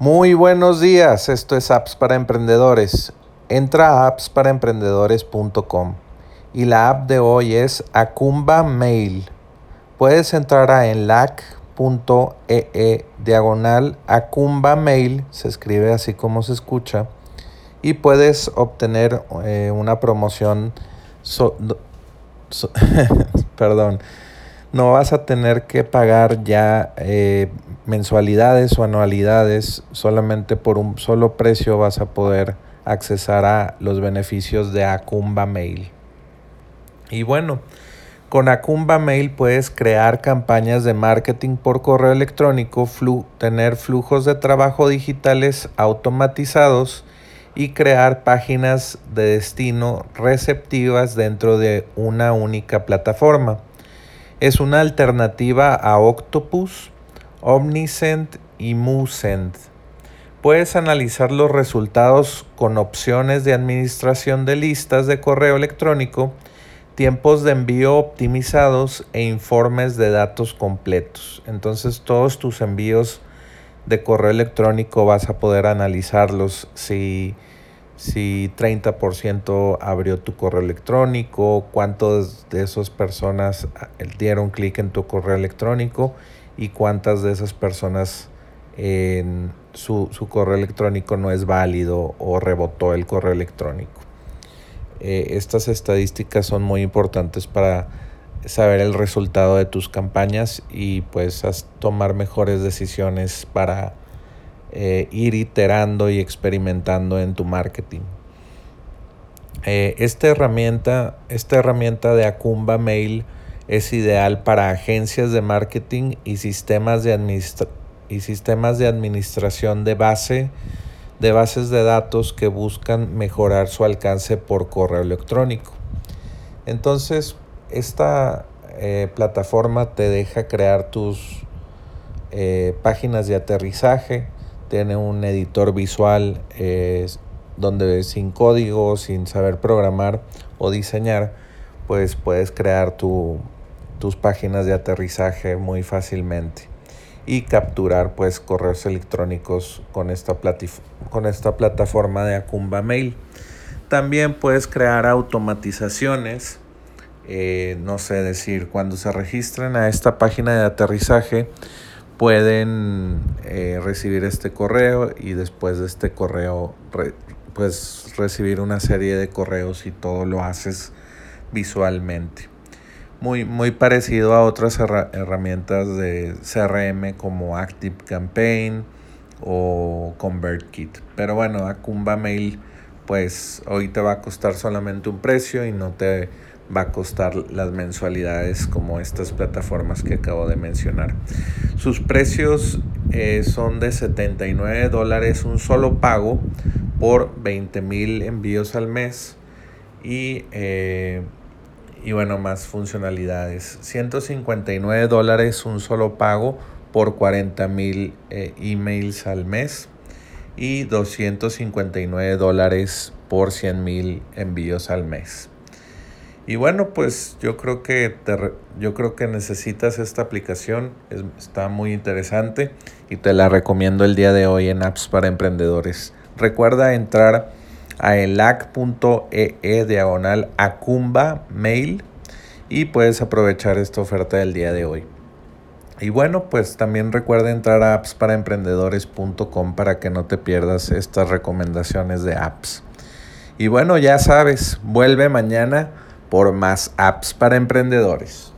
Muy buenos días, esto es Apps para Emprendedores. Entra a appsparaemprendedores.com y la app de hoy es Acumba Mail. Puedes entrar a enlac.ee e diagonal Acumba Mail, se escribe así como se escucha, y puedes obtener eh, una promoción, perdón, no vas a tener que pagar ya eh, mensualidades o anualidades, solamente por un solo precio vas a poder accesar a los beneficios de Acumba Mail. Y bueno, con Acumba Mail puedes crear campañas de marketing por correo electrónico, tener flujos de trabajo digitales automatizados y crear páginas de destino receptivas dentro de una única plataforma. Es una alternativa a Octopus, Omnisend y MooSend. Puedes analizar los resultados con opciones de administración de listas de correo electrónico, tiempos de envío optimizados e informes de datos completos. Entonces todos tus envíos de correo electrónico vas a poder analizarlos si, si 30% abrió tu correo electrónico, cuántos de esas personas dieron clic en tu correo electrónico y cuántas de esas personas en su, correo electrónico no es válido o rebotó el correo electrónico. Eh, estas estadísticas son muy importantes para saber el resultado de tus campañas y pues tomar mejores decisiones para eh, ir iterando y experimentando en tu marketing. Eh, esta, herramienta, esta herramienta de Acumba Mail es ideal para agencias de marketing y sistemas de, y sistemas de administración de base de bases de datos que buscan mejorar su alcance por correo electrónico. Entonces, esta eh, plataforma te deja crear tus páginas de aterrizaje, tiene un editor visual eh, donde sin código, sin saber programar o diseñar, pues puedes crear tus páginas de aterrizaje muy fácilmente y capturar pues correos electrónicos con esta, con esta plataforma de Acumba Mail. También puedes crear automatizaciones, no sé decir, cuando se registren a esta página de aterrizaje, pueden eh, recibir este correo y después de este correo pues recibir una serie de correos y todo lo haces visualmente. Muy, muy parecido a otras herramientas de CRM como Active Campaign o ConvertKit. Pero bueno, Acumba Mail pues hoy te va a costar solamente un precio y no te va a costar las mensualidades como estas plataformas que acabo de mencionar. Sus precios eh, son de 79 dólares un solo pago por 20 mil envíos al mes y, eh, y bueno, más funcionalidades. 159 dólares un solo pago por 40 mil eh, emails al mes y 259 dólares por 100 mil envíos al mes. Y bueno, pues yo creo que, yo creo que necesitas esta aplicación, está muy interesante y te la recomiendo el día de hoy en Apps para Emprendedores. Recuerda entrar a elac.ee e diagonal acumba mail y puedes aprovechar esta oferta del día de hoy. Y bueno, pues también recuerda entrar a appsparaemprendedores.com para que no te pierdas estas recomendaciones de apps. Y bueno, ya sabes, vuelve mañana por más apps para emprendedores.